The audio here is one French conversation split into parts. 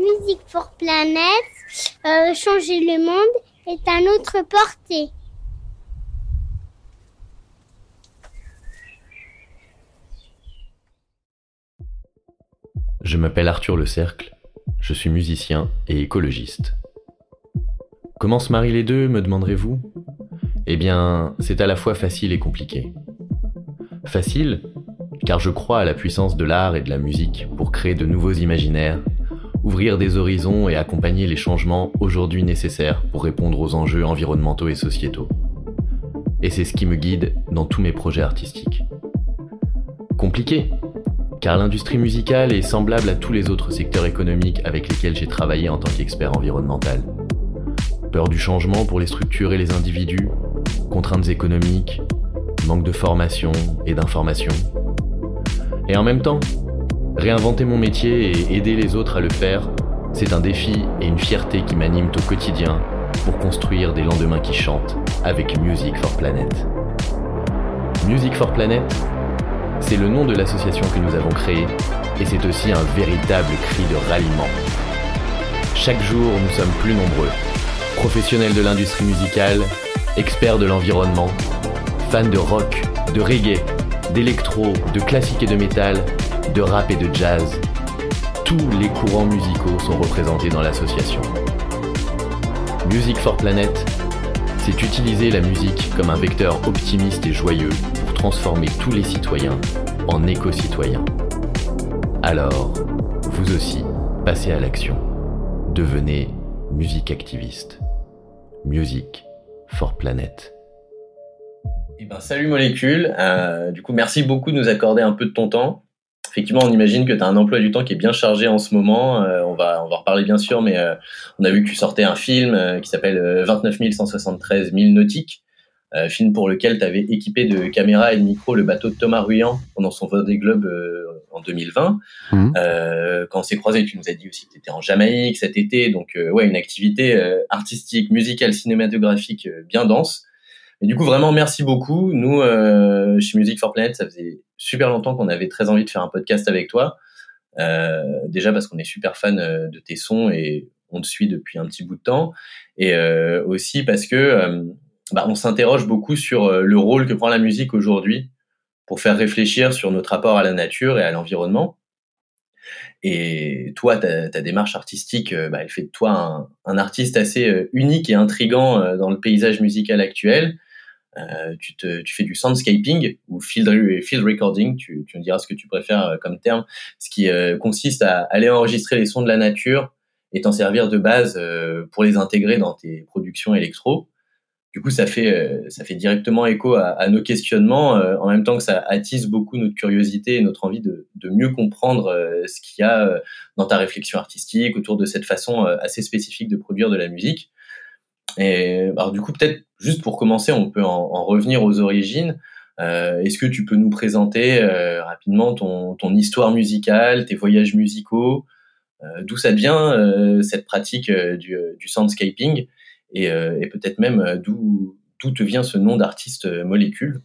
Music for Planet, euh, changer le monde est à notre portée. Je m'appelle Arthur Le Cercle, je suis musicien et écologiste. Comment se marient les deux, me demanderez-vous? Eh bien, c'est à la fois facile et compliqué. Facile, car je crois à la puissance de l'art et de la musique pour créer de nouveaux imaginaires, ouvrir des horizons et accompagner les changements aujourd'hui nécessaires pour répondre aux enjeux environnementaux et sociétaux. Et c'est ce qui me guide dans tous mes projets artistiques. Compliqué, car l'industrie musicale est semblable à tous les autres secteurs économiques avec lesquels j'ai travaillé en tant qu'expert environnemental. Peur du changement pour les structures et les individus, contraintes économiques, manque de formation et d'information. Et en même temps, réinventer mon métier et aider les autres à le faire, c'est un défi et une fierté qui m'animent au quotidien pour construire des lendemains qui chantent avec Music for Planet. Music for Planet, c'est le nom de l'association que nous avons créée et c'est aussi un véritable cri de ralliement. Chaque jour, nous sommes plus nombreux. Professionnels de l'industrie musicale, experts de l'environnement, fans de rock, de reggae, d'électro, de classique et de métal, de rap et de jazz. Tous les courants musicaux sont représentés dans l'association. Music for Planet, c'est utiliser la musique comme un vecteur optimiste et joyeux transformer tous les citoyens en éco-citoyens. Alors, vous aussi, passez à l'action. Devenez musique activiste. Music for Planet. Eh ben, salut Molécule. Euh, du coup, merci beaucoup de nous accorder un peu de ton temps. Effectivement, on imagine que tu as un emploi du temps qui est bien chargé en ce moment. Euh, on, va, on va reparler bien sûr, mais euh, on a vu que tu sortais un film qui s'appelle 29 173 000 nautiques. Euh, film pour lequel tu avais équipé de caméras et de micros le bateau de Thomas Ruyant pendant son Vendée Globe euh, en 2020. Mmh. Euh, quand on s'est croisés, tu nous as dit aussi que tu étais en Jamaïque cet été, donc euh, ouais, une activité artistique, musicale, cinématographique bien dense. Et du coup, vraiment, merci beaucoup. Nous, chez Music for Planet, ça faisait super longtemps qu'on avait très envie de faire un podcast avec toi. déjà parce qu'on est super fan de tes sons et on te suit depuis un petit bout de temps. Et aussi parce que bah, on s'interroge beaucoup sur euh, le rôle que prend la musique aujourd'hui pour faire réfléchir sur notre rapport à la nature et à l'environnement. Et toi, ta, démarche artistique, euh, bah, elle fait de toi un, artiste assez euh, unique et intrigant dans le paysage musical actuel. Tu, te, tu fais du soundscaping ou field, recording, tu, tu me diras ce que tu préfères comme terme, ce qui consiste à aller enregistrer les sons de la nature et t'en servir de base pour les intégrer dans tes productions électro du coup, ça fait, euh, ça fait directement écho à, nos questionnements, euh, en même temps que ça attise beaucoup notre curiosité et notre envie de, mieux comprendre euh, ce qu'il y a dans ta réflexion artistique autour de cette façon assez spécifique de produire de la musique. Et alors du coup, peut-être juste pour commencer, on peut en, revenir aux origines. Est-ce que tu peux nous présenter rapidement ton, histoire musicale, tes voyages musicaux, d'où ça vient cette pratique du, soundscaping euh, et, peut-être même euh, d'où te vient ce nom d'artiste euh, molécule?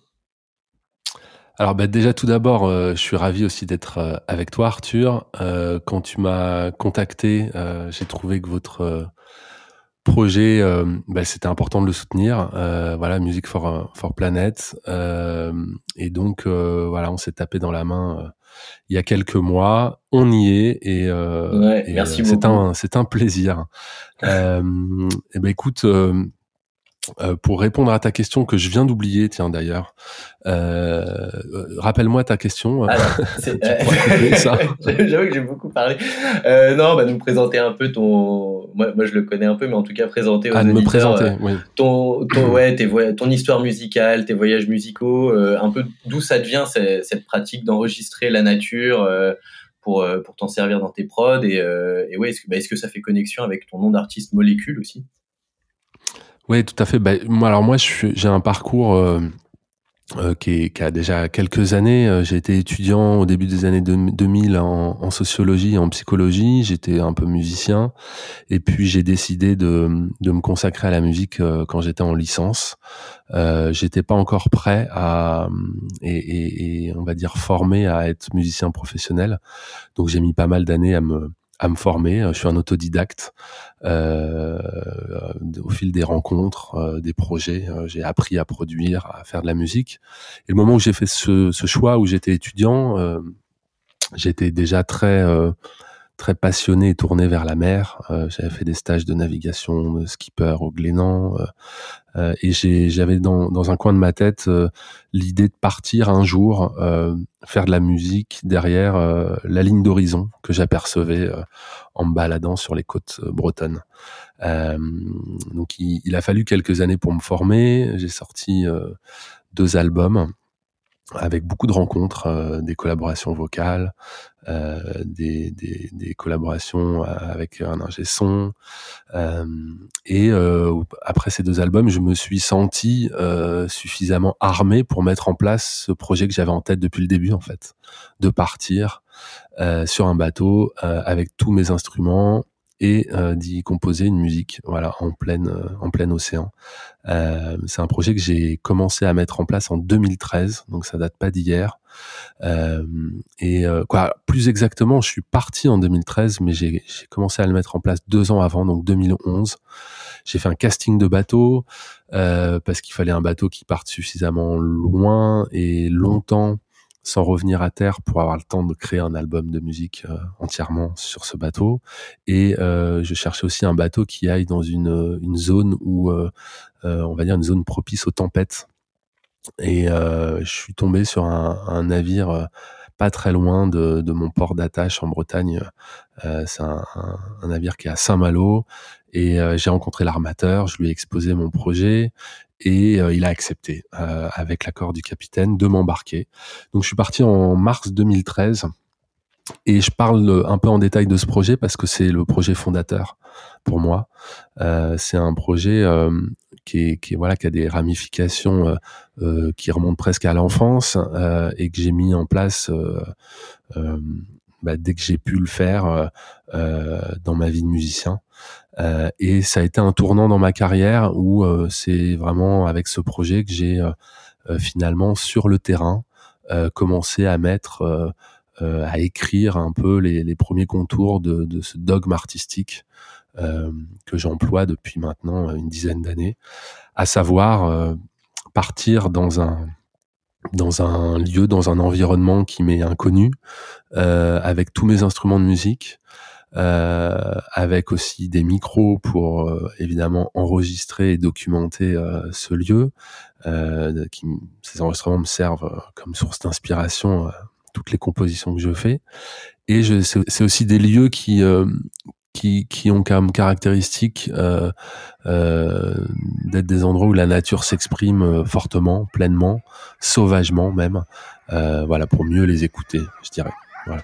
Alors bah, déjà tout d'abord, je suis ravi aussi d'être avec toi Arthur. quand tu m'as contacté, j'ai trouvé que votre projet, bah, c'était important de le soutenir. voilà, Music for for Planet. et donc voilà, on s'est tapé dans la main il y a quelques mois. On y est et, euh, merci euh, c'est un c'est un plaisir. euh, et eh ben écoute. Euh, euh, pour répondre à ta question que je viens d'oublier, tiens d'ailleurs, euh, rappelle-moi ta question. Alors, J'avoue que j'ai beaucoup parlé. non, bah nous présenter un peu ton. Moi, moi, je le connais un peu, mais en tout cas présenter aux ah, me présenter, oui. ton, ton, ouais, tes ton histoire musicale, tes voyages musicaux, un peu d'où ça devient cette, cette pratique d'enregistrer la nature pour pour t'en servir dans tes prods et, et ouais, est-ce que, bah, est-ce que ça fait connexion avec ton nom d'artiste molécule aussi? Oui, tout à fait. Bah, moi, alors moi, j'ai un parcours euh, euh, qui, qui, a déjà quelques années. Euh, j'ai été étudiant au début des années 2000 en, en sociologie et en psychologie. J'étais un peu musicien. Et puis, j'ai décidé de, de, me consacrer à la musique quand j'étais en licence. Euh, j'étais pas encore prêt à et, et, et, on va dire formé à être musicien professionnel. Donc, j'ai mis pas mal d'années à me à me former. Je suis un autodidacte. Euh, au fil des rencontres, des projets, j'ai appris à produire, à faire de la musique. Et le moment où j'ai fait ce, ce, choix, où j'étais étudiant, j'étais déjà très très passionné et tourné vers la mer. Euh, j'avais fait des stages de navigation, de skipper au Glénan, euh, euh et j'avais dans, un coin de ma tête l'idée de partir un jour faire de la musique derrière la ligne d'horizon que j'apercevais en me baladant sur les côtes bretonnes. donc il, a fallu quelques années pour me former. J'ai sorti deux albums avec beaucoup de rencontres, des collaborations vocales, euh, des, collaborations avec un ingé son. Euh, et euh, après ces deux albums, je me suis senti suffisamment armé pour mettre en place ce projet que j'avais en tête depuis le début, en fait, de partir sur un bateau avec tous mes instruments et d'y composer une musique voilà en pleine en plein océan euh, c'est un projet que j'ai commencé à mettre en place en 2013 donc ça date pas d'hier euh, et euh, quoi, plus exactement, je suis parti en 2013, mais j'ai commencé à le mettre en place deux ans avant, donc 2011. J'ai fait un casting de bateau euh, parce qu'il fallait un bateau qui parte suffisamment loin et longtemps sans revenir à terre pour avoir le temps de créer un album de musique euh, entièrement sur ce bateau. Et euh, je cherchais aussi un bateau qui aille dans une, une zone où, euh, on va dire, une zone propice aux tempêtes et euh, je suis tombé sur un, navire euh, pas très loin de, mon port d'attache en Bretagne. Euh, c'est un, navire qui est à Saint-Malo. Et euh, j'ai rencontré l'armateur, je lui ai exposé mon projet et euh, il a accepté, avec l'accord du capitaine, de m'embarquer. Donc je suis parti en mars 2013 et je parle un peu en détail de ce projet parce que c'est le projet fondateur pour moi. Euh, c'est un projet euh, qui, a des ramifications euh, euh qui remontent presque à l'enfance euh, et que j'ai mis en place bah, dès que j'ai pu le faire dans ma vie de musicien. et ça a été un tournant dans ma carrière où c'est vraiment avec ce projet que j'ai finalement sur le terrain commencé à mettre euh, à écrire un peu les, les premiers contours de, de, ce dogme artistique euh, que j'emploie depuis maintenant une dizaine d'années, à savoir euh, partir dans un dans un lieu, dans un environnement qui m'est inconnu, euh, avec tous mes instruments de musique, euh, avec aussi des micros pour euh, évidemment enregistrer et documenter euh, ce lieu. Qui, ces enregistrements me servent comme source d'inspiration toutes les compositions que je fais. Et c'est aussi des lieux qui, euh, qui, qui, ont comme caractéristique euh, euh, d'être des endroits où la nature s'exprime euh, fortement, pleinement, sauvagement même. Euh, voilà, pour mieux les écouter, je dirais. Voilà.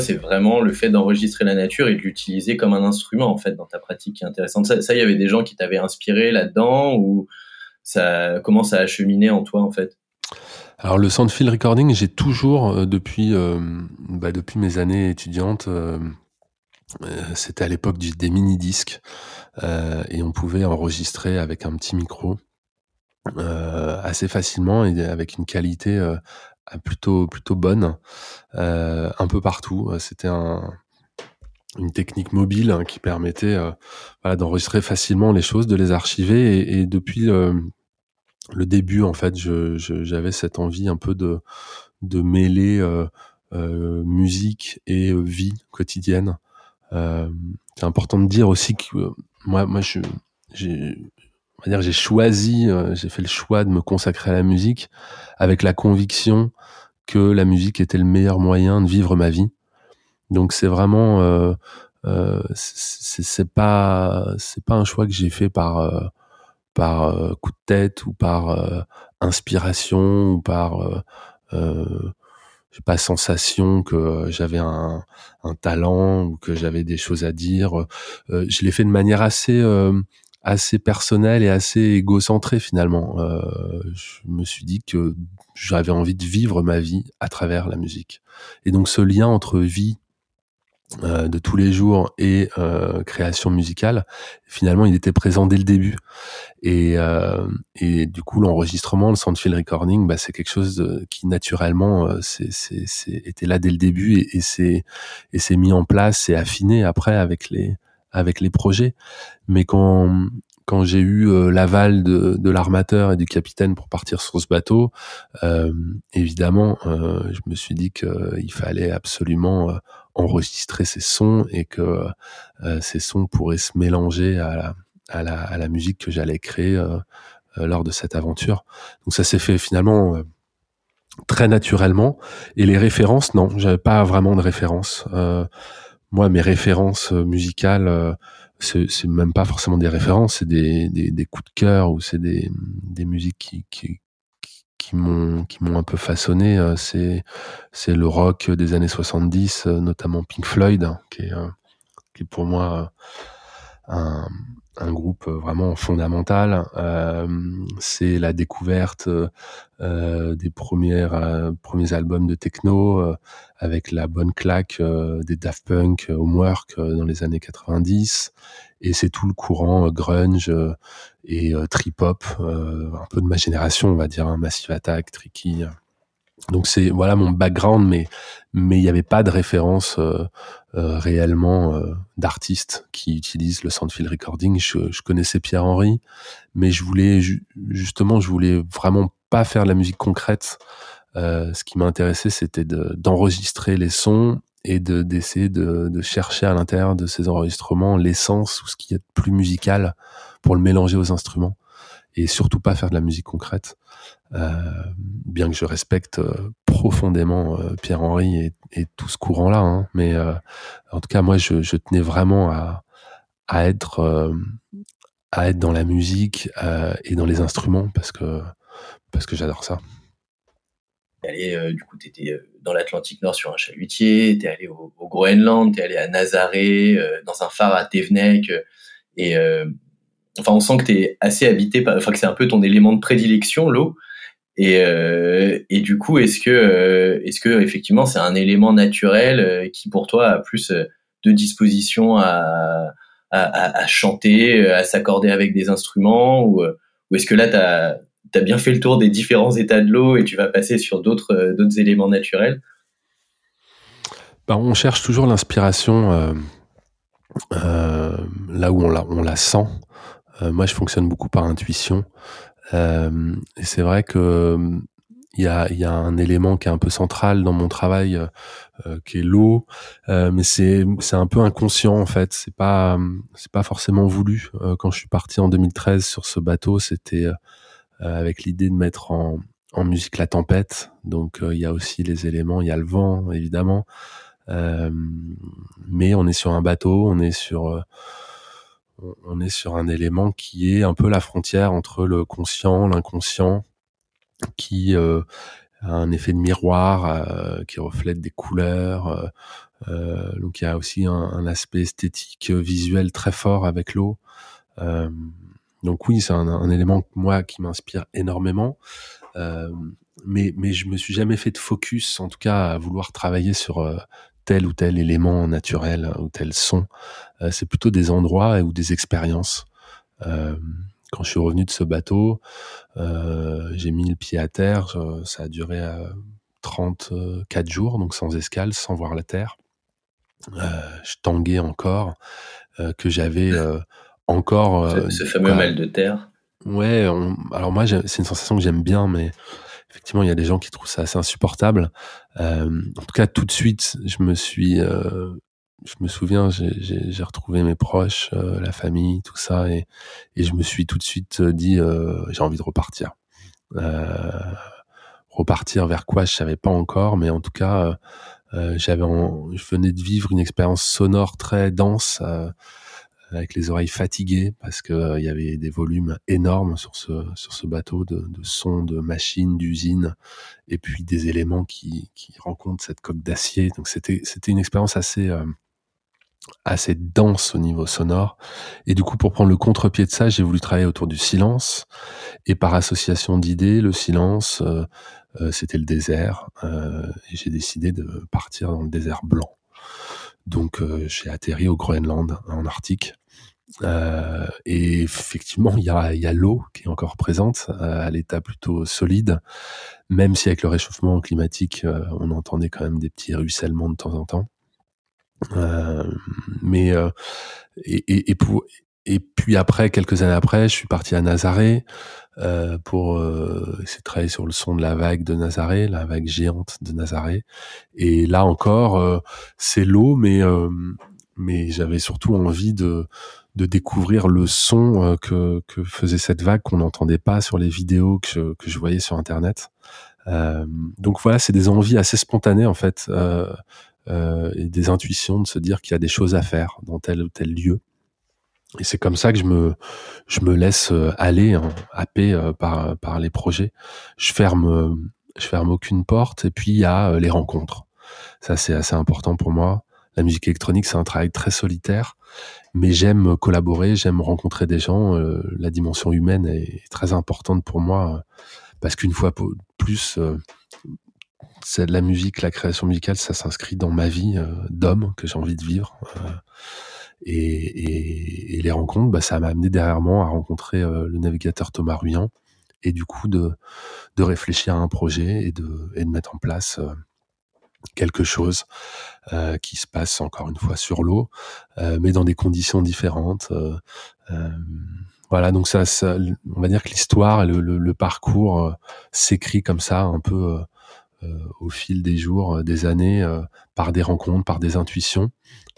C'est vraiment le fait d'enregistrer la nature et de l'utiliser comme un instrument, en fait, dans ta pratique qui est intéressante. Ça, il y avait des gens qui t'avaient inspiré là-dedans ou ça, comment ça a en toi, en fait? Alors le sound field recording, j'ai toujours depuis bah, depuis mes années étudiantes, c'était à l'époque des mini disques et on pouvait enregistrer avec un petit micro. Euh, assez facilement et avec une qualité euh, plutôt plutôt bonne euh, un peu partout. C'était un, une technique mobile hein, qui permettait voilà, d'enregistrer facilement les choses, de les archiver et, depuis le début en fait, j'avais cette envie un peu de de mêler euh, musique et vie quotidienne. c'est important de dire aussi que moi, moi, je, on va dire, j'ai choisi, euh, j'ai fait le choix de me consacrer à la musique avec la conviction que la musique était le meilleur moyen de vivre ma vie. Donc c'est vraiment, euh, euh, c'est pas, c'est pas un choix que j'ai fait par euh, par euh, coup de tête ou par inspiration ou par j'ai pas sensation que j'avais un, un, talent ou que j'avais des choses à dire. je l'ai fait de manière assez assez personnel et assez égocentré finalement. Euh, je me suis dit que j'avais envie de vivre ma vie à travers la musique. Et donc ce lien entre vie euh, de tous les jours et euh, création musicale, finalement, il était présent dès le début. Et, euh, et du coup, l'enregistrement, le soundfield recording, bah, c'est quelque chose qui naturellement euh, c'est, c'est, c'est, était là dès le début et, et c'est et c'est mis en place et affiné après avec les avec les projets. Mais quand quand j'ai eu euh, l'aval de, de l'armateur et du capitaine pour partir sur ce bateau, euh, évidemment, euh, je me suis dit qu'il fallait absolument enregistrer ces sons et que ces sons pourraient se mélanger à la, à la, à la musique que j'allais créer lors de cette aventure. Donc ça s'est fait finalement très naturellement. Et les références, non, j'avais pas vraiment de références. Moi, mes références euh, musicales, euh, c'est même pas forcément des références, c'est des, des, des, coups de cœur ou c'est des, des musiques qui, qui, qui m'ont qui m'ont un peu façonné. Euh, c'est c'est le rock des années 70, notamment Pink Floyd, hein, qui est qui est pour moi un, un groupe euh, vraiment fondamental. Euh, c'est la découverte euh, des premières, premiers albums de techno avec la bonne claque des Daft Punk, Homework dans les années 90. Et c'est tout le courant grunge et trip hop, un peu de ma génération, on va dire, hein, Massive Attack, Tricky. Donc c'est voilà mon background, mais mais il n'y avait pas de référence euh, euh, réellement euh, d'artistes qui utilisent le soundfield recording. Je, je connaissais Pierre Henry, mais je voulais justement, je voulais vraiment pas faire de la musique concrète. ce qui m'intéressait, c'était d'enregistrer les sons et de d'essayer de, de, chercher à l'intérieur de ces enregistrements l'essence ou ce qui est plus musical pour le mélanger aux instruments et surtout pas faire de la musique concrète. Euh, bien que je respecte euh, profondément euh, Pierre Henry et, tout ce courant-là, hein, mais en tout cas moi je, tenais vraiment à, être à être dans la musique et dans les instruments parce que parce que j'adore ça. Allé, du coup, tu étais dans l'Atlantique Nord sur un chalutier, tu es allé au, au Groenland, tu es allé à Nazaré, dans un phare à Tevenek, et enfin, on sent que tu assez habité, enfin, que c'est un peu ton élément de prédilection, l'eau. Et, euh, du coup, est-ce que, euh, est-ce que effectivement, c'est un élément naturel euh, qui pour toi a plus de disposition à, chanter, à s'accorder avec des instruments, ou, est-ce que là, tu as, bien fait le tour des différents états de l'eau et tu vas passer sur d'autres, éléments naturels? Bah, on cherche toujours l'inspiration là où on la sent. Moi, je fonctionne beaucoup par intuition. Euh, et c'est vrai que il y a, un élément qui est un peu central dans mon travail, euh, qui est l'eau, euh, mais c'est un peu inconscient en fait. C'est pas pas forcément voulu. Euh, quand je suis parti en 2013 sur ce bateau, c'était euh, avec l'idée de mettre en musique la tempête. Donc il y a aussi les éléments, il y a le vent évidemment, mais on est sur un bateau, on est sur on est sur un élément qui est un peu la frontière entre le conscient, l'inconscient, qui euh, un effet de miroir qui reflète des couleurs. donc il y a aussi un, un, aspect esthétique visuel très fort avec l'eau. donc oui, c'est un, un, élément moi qui m'inspire énormément. mais mais je me suis jamais fait de focus, en tout cas à vouloir travailler sur tel ou tel élément naturel ou tel son. c'est plutôt des endroits ou des expériences. Euh, quand je suis revenu de ce bateau, euh, j'ai mis le pied à terre. ça a duré 34 euh, jours, donc sans escale, sans voir la terre. je tanguais encore, que j'avais encore. ce, fameux mal de terre. Ouais, alors moi, c'est une sensation que j'aime bien, mais effectivement, il y a des gens qui trouvent ça assez insupportable. en tout cas, tout de suite, je me suis je me souviens, j'ai retrouvé mes proches, euh, la famille, tout ça, et, et, je me suis tout de suite euh, dit, euh, j'ai envie de repartir. Euh, repartir vers quoi, je savais pas encore, mais en tout cas, j'avais, je venais de vivre une expérience sonore très dense, avec les oreilles fatiguées, parce que il y avait des volumes énormes sur ce sur ce bateau de, de sons, de machines, d'usines, et puis des éléments qui qui rencontrent cette coque d'acier. Donc c'était c'était une expérience assez assez dense au niveau sonore. Et du coup, pour prendre le contre-pied de ça, j'ai voulu travailler autour du silence. Et par association d'idées, le silence, euh, euh, c'était le désert. Euh, et j'ai décidé de partir dans le désert blanc. Donc, j'ai atterri au Groenland, en Arctique. Et effectivement, il y a, y a l'eau qui est encore présente à l'état plutôt solide, même si avec le réchauffement climatique, on entendait quand même des petits ruissellements de temps en temps. Euh, mais euh, et, et, et, et puis après, quelques années après, je suis parti à Nazaré euh, pour euh, essayer de travailler sur le son de la vague de Nazaré, la vague géante de Nazaré. Et là encore, euh, c'est l'eau, mais mais j'avais surtout envie de de découvrir le son que, que faisait cette vague qu'on n'entendait pas sur les vidéos que je, que je voyais sur internet. Euh, donc voilà, c'est des envies assez spontanées en fait. Euh, euh, et des intuitions de se dire qu'il y a des choses à faire dans tel ou tel lieu. Et c'est comme ça que je me, je me laisse euh, aller, hein, happé euh, par, par les projets. Je ferme, je ferme aucune porte. Et puis il y a les rencontres. Ça c'est assez important pour moi. La musique électronique c'est un travail très solitaire, mais j'aime collaborer, j'aime rencontrer des gens. la dimension humaine est très importante pour moi parce qu'une fois plus, c'est de la musique, la création musicale, ça s'inscrit dans ma vie euh, d'homme que j'ai envie de vivre. Euh, et, les rencontres, bah, ça m'a amené derrière moi à rencontrer euh, le navigateur Thomas Ruyant et du coup de, réfléchir à un projet et de mettre en place quelque chose euh, qui se passe encore une fois sur l'eau, euh, mais dans des conditions différentes. Euh, voilà, donc ça, on va dire que l'histoire, le, le, parcours s'écrit comme ça, un peu au fil des jours, des années, par des rencontres, par des intuitions.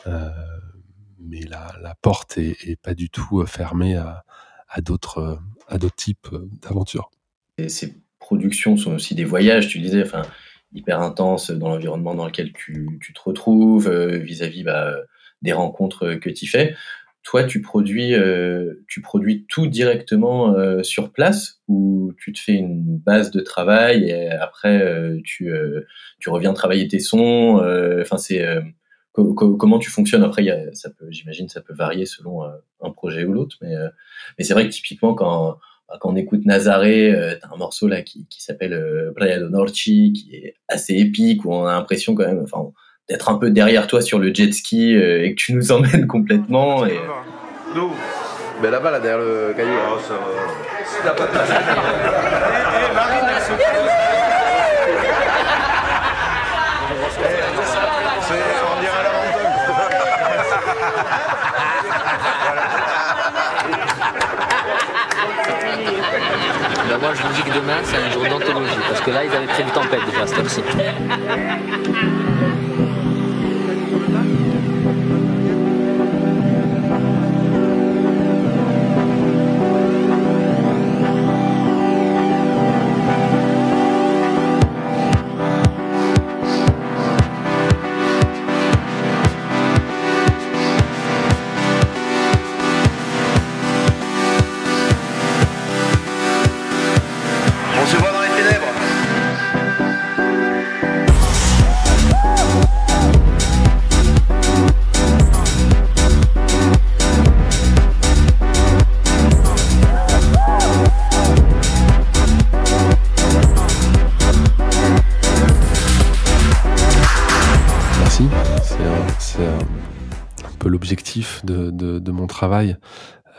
mais la, la porte est, pas du tout fermée à, d'autres types d'aventures. Ces productions sont aussi des voyages, tu disais, hyper intenses dans l'environnement dans lequel tu, tu te retrouves, vis-à-vis -vis, bah, des rencontres que tu fais toi, tu produis, euh, tu produis tout directement euh, sur place ou tu te fais une base de travail et après euh, tu, euh, tu reviens travailler tes sons. Euh, enfin, c'est comment tu fonctionnes? Après. Ça peut, j'imagine, ça peut varier selon un projet ou l'autre, mais mais c'est vrai que typiquement quand quand on écoute Nazaré, euh, t'as un morceau là qui, qui s'appelle Playa do Norte qui est assez épique où on a l'impression quand même, enfin d'être un peu derrière toi sur le jet ski euh, et que tu nous emmènes complètement. Et... D'où Ben là-bas, là, derrière le caillou. Oh, ça va. pas de Eh, Marine, elle se On dirait la Moi je vous dis que demain c'est un jour d'anthologie parce que là ils avaient prévu tempête déjà cette heure-ci. Travail,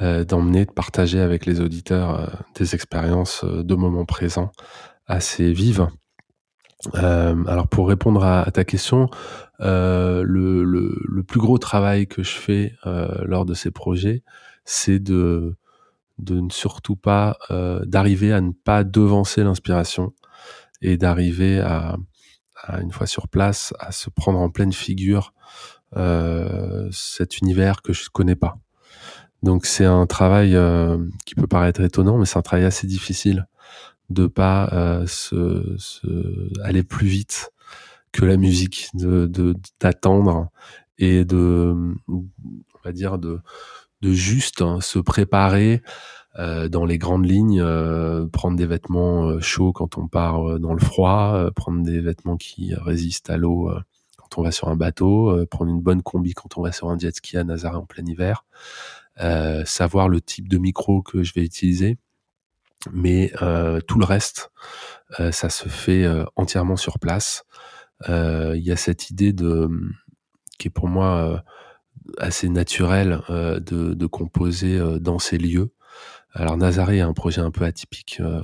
euh, d'emmener, de partager avec les auditeurs euh, des expériences euh, de moments présents assez vives. alors pour répondre à, ta question, le, plus gros travail que je fais lors de ces projets, c'est de ne surtout pas d'arriver à ne pas devancer l'inspiration et d'arriver à, une fois sur place à se prendre en pleine figure cet univers que je connais pas. Donc c'est un travail euh, qui peut paraître étonnant, mais c'est un travail assez difficile de pas euh, se, se, aller plus vite que la musique, de d'attendre et de, on va dire de de juste hein, se préparer euh, dans les grandes lignes, euh, prendre des vêtements euh, chauds quand on part dans le froid, prendre des vêtements qui résistent à l'eau quand on va sur un bateau, prendre une bonne combi quand on va sur un jet ski à Nazaré en plein hiver, savoir le type de micro que je vais utiliser, mais tout le reste, ça se fait entièrement sur place. Il y a cette idée de qui est pour moi assez naturelle de, composer dans ces lieux. Alors Nazaré est un projet un peu atypique euh,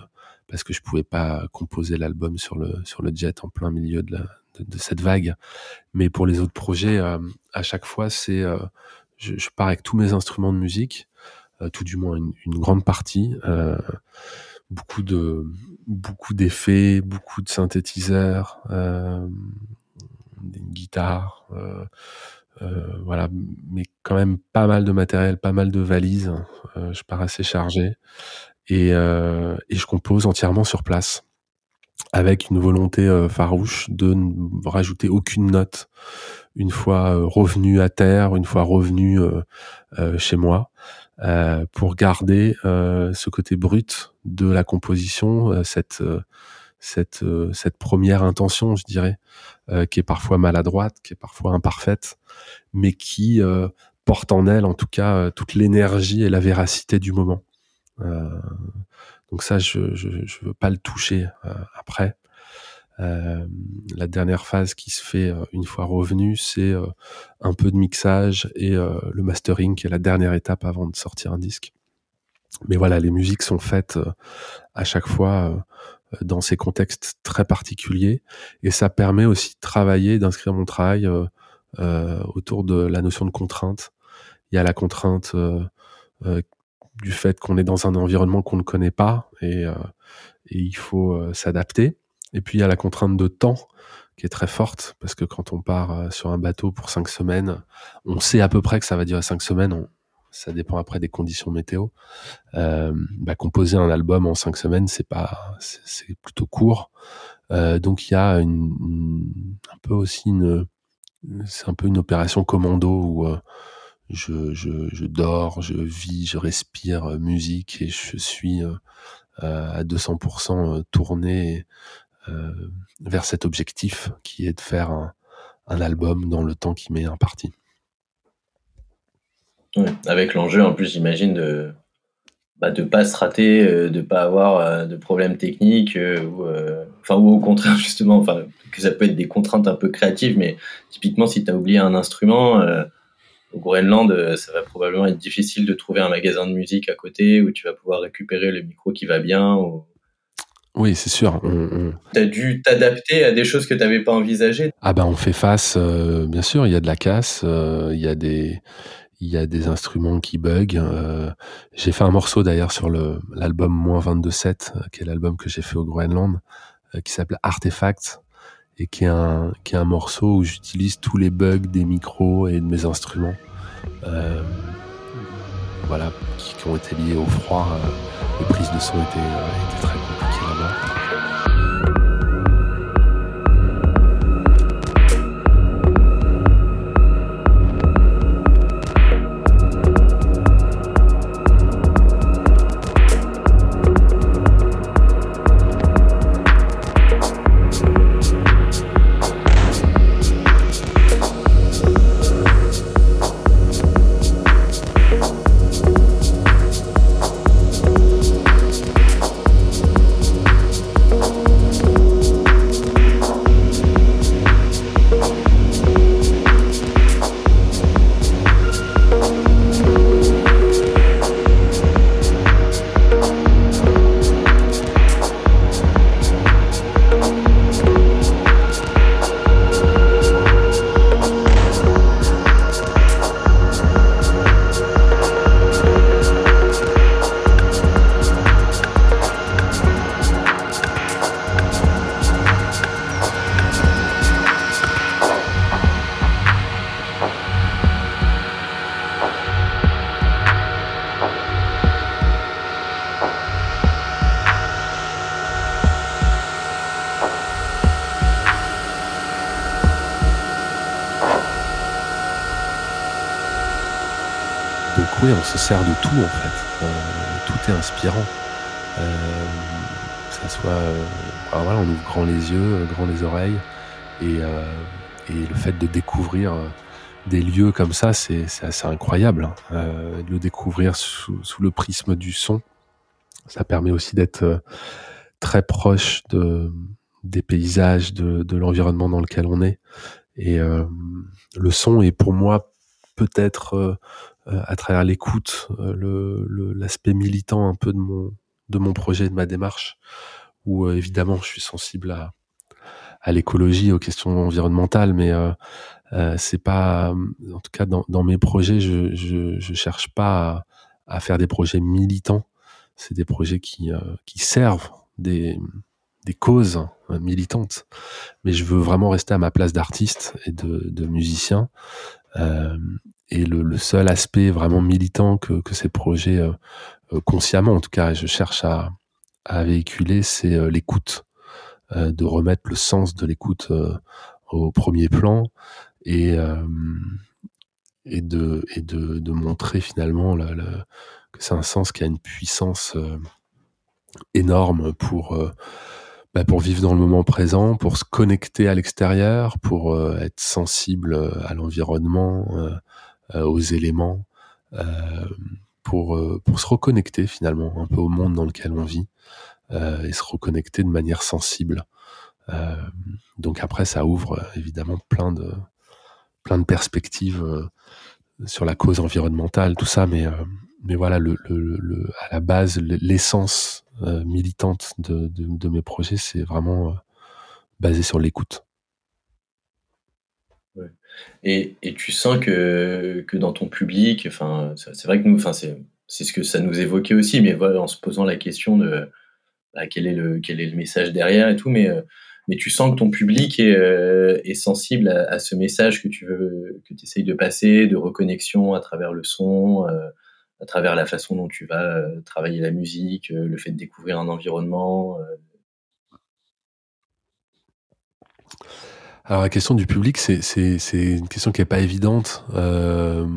parce que je pouvais pas composer l'album sur le sur le jet en plein milieu de, cette vague. Mais pour les autres projets, euh, à chaque fois, c'est euh, je, pars avec tous mes instruments de musique, tout du moins une, grande partie, beaucoup de beaucoup d'effets, beaucoup de synthétiseurs, une guitare. Euh, voilà, mais quand même pas mal de matériel, pas mal de valises. Euh, je pars assez chargé et, euh, et, je compose entièrement sur place avec une volonté farouche de ne rajouter aucune note une fois revenu à terre, une fois revenu chez moi, pour garder ce côté brut de la composition, cette première intention, je dirais, qui est parfois maladroite, qui est parfois imparfaite, mais qui euh, porte en elle, en tout cas, euh, toute l'énergie et la véracité du moment. Euh, donc ça, je, ne veux pas le toucher après. La dernière phase qui se fait une fois revenu, c'est un peu de mixage et le mastering, qui est la dernière étape avant de sortir un disque. Mais voilà, les musiques sont faites à chaque fois dans ces contextes très particuliers, et ça permet aussi de travailler, d'inscrire mon travail euh, autour de la notion de contrainte. Il y a la contrainte euh, euh, du fait qu'on est dans un environnement qu'on ne connaît pas et il faut s'adapter. Et puis il y a la contrainte de temps qui est très forte parce que quand on part sur un bateau pour cinq semaines, on sait à peu près que ça va durer cinq semaines. ça dépend après des conditions météo. Euh, bah, composer un album en cinq semaines, c'est pas, c'est plutôt court. Euh, donc il y a une, un peu aussi une, c'est un peu une opération commando où euh, je, je, dors, je vis, je respire euh, musique et je suis euh, à 200% tourné vers cet objectif qui est de faire un, album dans le temps qui m'est imparti. avec l'enjeu en plus, j'imagine, de bah, de pas se rater, de pas avoir de problèmes techniques, ou, enfin ou au contraire justement, que ça peut être des contraintes un peu créatives, mais typiquement, si tu as oublié un instrument, euh, au Groenland, euh, ça va probablement être difficile de trouver un magasin de musique à côté où tu vas pouvoir récupérer le micro qui va bien. Oui, c'est sûr. Tu as dû t'adapter à des choses que tu n'avais pas envisagées. Ah ben, on fait face, euh, bien sûr, il y a de la casse, il y a des il y a des instruments qui bug. j'ai fait un morceau d'ailleurs sur l'album moins 22.7, qui est l'album que j'ai fait au Groenland, qui s'appelle Artefact et qui est un, qui est un morceau où j'utilise tous les bugs des micros et de mes instruments. Euh, voilà, qui, ont été liés au froid. Euh, les prises de son étaient, euh, très compliquées là-bas. On se sert de tout en fait. Euh, tout est inspirant. Euh, que ça soit, euh, alors voilà, on ouvre grand les yeux, grand les oreilles, et, et le fait de découvrir des lieux comme ça, c'est assez incroyable. Hein. Euh, de le découvrir sous, le prisme du son, ça permet aussi d'être très proche de, des paysages, de, de l'environnement dans lequel on est. Et euh, le son est pour moi peut-être euh, à travers l'écoute, euh, l'aspect militant un peu de mon, de mon projet, de ma démarche, où euh, évidemment je suis sensible à, à l'écologie, aux questions environnementales, mais euh, euh, c'est pas, en tout cas dans, mes projets, je, je, cherche pas à, faire des projets militants. C'est des projets qui, qui servent des, des causes militantes, mais je veux vraiment rester à ma place d'artiste et de musicien. Euh, et le, le, seul aspect vraiment militant que, que ces projets, euh, euh consciemment en tout cas, je cherche à, à véhiculer, c'est euh, l'écoute, euh, de remettre le sens de l'écoute au premier plan et et de et de, de montrer finalement la, la, que c'est un sens qui a une puissance énorme pour bah, pour vivre dans le moment présent, pour se connecter à l'extérieur, pour euh, être sensible à l'environnement, euh, euh, aux éléments, pour, pour se reconnecter finalement un peu au monde dans lequel on vit et se reconnecter de manière sensible. donc après, ça ouvre évidemment plein de plein de perspectives sur la cause environnementale, tout ça, mais mais voilà, le, le, le, à la base, l'essence euh, militante de, de, de, mes projets, c'est vraiment euh, basé sur l'écoute. Et, tu sens que, que dans ton public, enfin, c'est vrai que nous, enfin, c'est ce que ça nous évoquait aussi, mais voilà, en se posant la question de bah, quel, est le, quel est le message derrière et tout, mais, euh, mais tu sens que ton public est, euh, est sensible à, ce message que tu veux, que tu essayes de passer, de reconnexion à travers le son. Euh, à travers la façon dont tu vas travailler la musique, le fait de découvrir un environnement. Alors la question du public, c'est une question qui n'est pas évidente. Euh,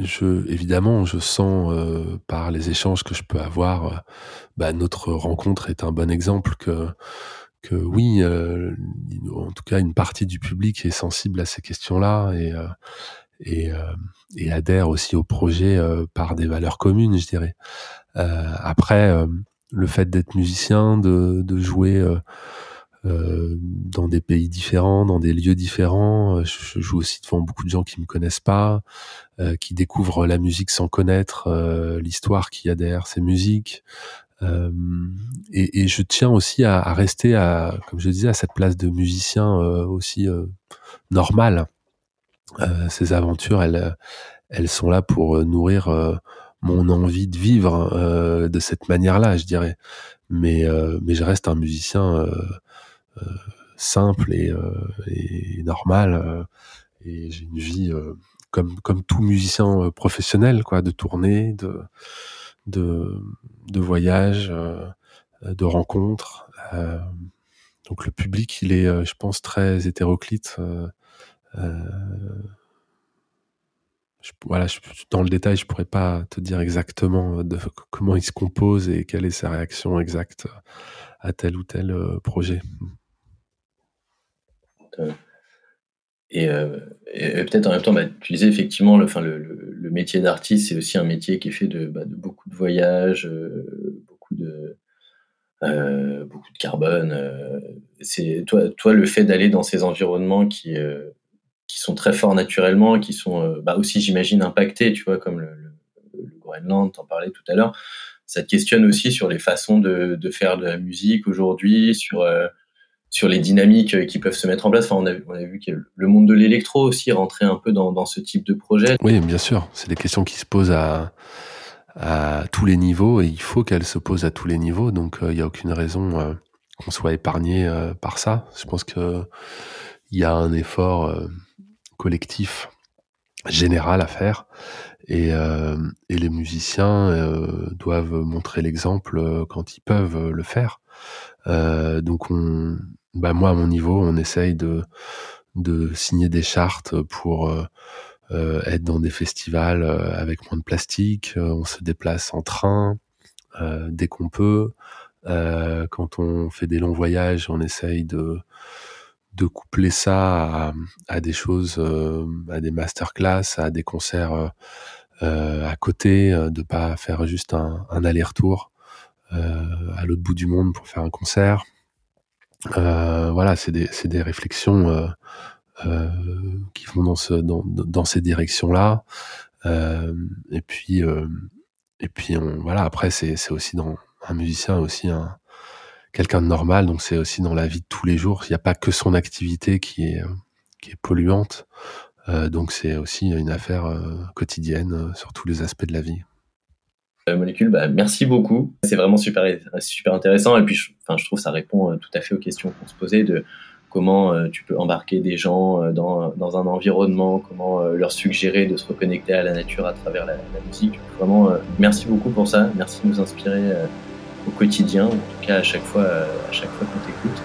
je, évidemment, je sens euh, par les échanges que je peux avoir, euh, bah, notre rencontre est un bon exemple que, que oui, euh, en tout cas, une partie du public est sensible à ces questions-là et, et, euh, et adhère aussi au projet par des valeurs communes, je dirais. Après, le fait d'être musicien, de, de jouer dans des pays différents, dans des lieux différents, je, joue aussi devant beaucoup de gens qui me connaissent pas, qui découvrent la musique sans connaître l'histoire qu'il y a derrière ces musiques. Euh, et, et, je tiens aussi à, à, rester, à, comme je disais, à cette place de musicien euh, aussi euh, normal. Euh, ces aventures, elles, elles sont là pour euh, nourrir euh, mon envie de vivre de cette manière-là, je dirais. Mais, mais je reste un musicien simple et, et normal. et j'ai une vie comme, comme tout musicien professionnel, quoi, de tournée, de, de, de voyage, de rencontres. donc le public, il est, je pense, très hétéroclite. Euh, voilà, dans le détail, je pourrais pas te dire exactement de, comment il se compose et quelle est sa réaction exacte à tel ou tel euh, projet. Et, euh, et peut-être en même temps, bah, tu disais effectivement, le, enfin, le, métier d'artiste, c'est aussi un métier qui est fait de, bah, beaucoup de voyages, euh, beaucoup de euh, beaucoup de carbone. Euh, toi, toi, le fait d'aller dans ces environnements qui qui sont très forts naturellement, qui sont euh, bah aussi, j'imagine, impactés, tu vois, comme le, le, le Groenland, t'en parlais tout à l'heure. Ça te questionne aussi sur les façons de, de faire de la musique aujourd'hui, sur euh, sur les dynamiques euh, qui peuvent se mettre en place. Enfin, on a, vu que le monde de l'électro aussi rentrait un peu dans, ce type de projet. Oui, bien sûr. C'est des questions qui se posent à, tous les niveaux et il faut qu'elles se posent à tous les niveaux. Donc, il euh, n'y a aucune raison euh, qu'on soit épargné par ça. Je pense que il y a un effort collectif général à faire et, euh, et les musiciens euh, doivent montrer l'exemple euh, quand ils peuvent le faire. Euh, donc on, bah moi à mon niveau, on essaye de de signer des chartes pour être dans des festivals avec moins de plastique. on se déplace en train dès qu'on peut. quand on fait des longs voyages, on essaye de de coupler ça à, des choses, à des masterclass, à des concerts à côté, de pas faire juste un, aller-retour à l'autre bout du monde pour faire un concert. Euh, voilà, c'est des, des, réflexions euh, euh, qui vont dans, ce, dans, dans ces directions-là. et puis, et puis on, voilà, après, c'est aussi dans un musicien aussi un quelqu'un de normal, donc c'est aussi dans la vie de tous les jours. Il n'y a pas que son activité qui est, qui est polluante. donc c'est aussi une affaire quotidienne sur tous les aspects de la vie. Euh, molécule, bah, merci beaucoup. C'est vraiment super, super intéressant. Et puis, je, je trouve que ça répond euh, tout à fait aux questions qu'on se posait de comment euh, tu peux embarquer des gens dans, dans un environnement, comment leur suggérer de se reconnecter à la nature à travers la, musique. Vraiment, merci beaucoup pour ça. Merci de nous inspirer au quotidien, en tout cas à chaque fois, à chaque fois qu'on t'écoute.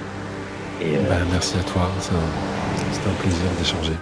Et, bah, merci à toi. C'est un plaisir d'échanger.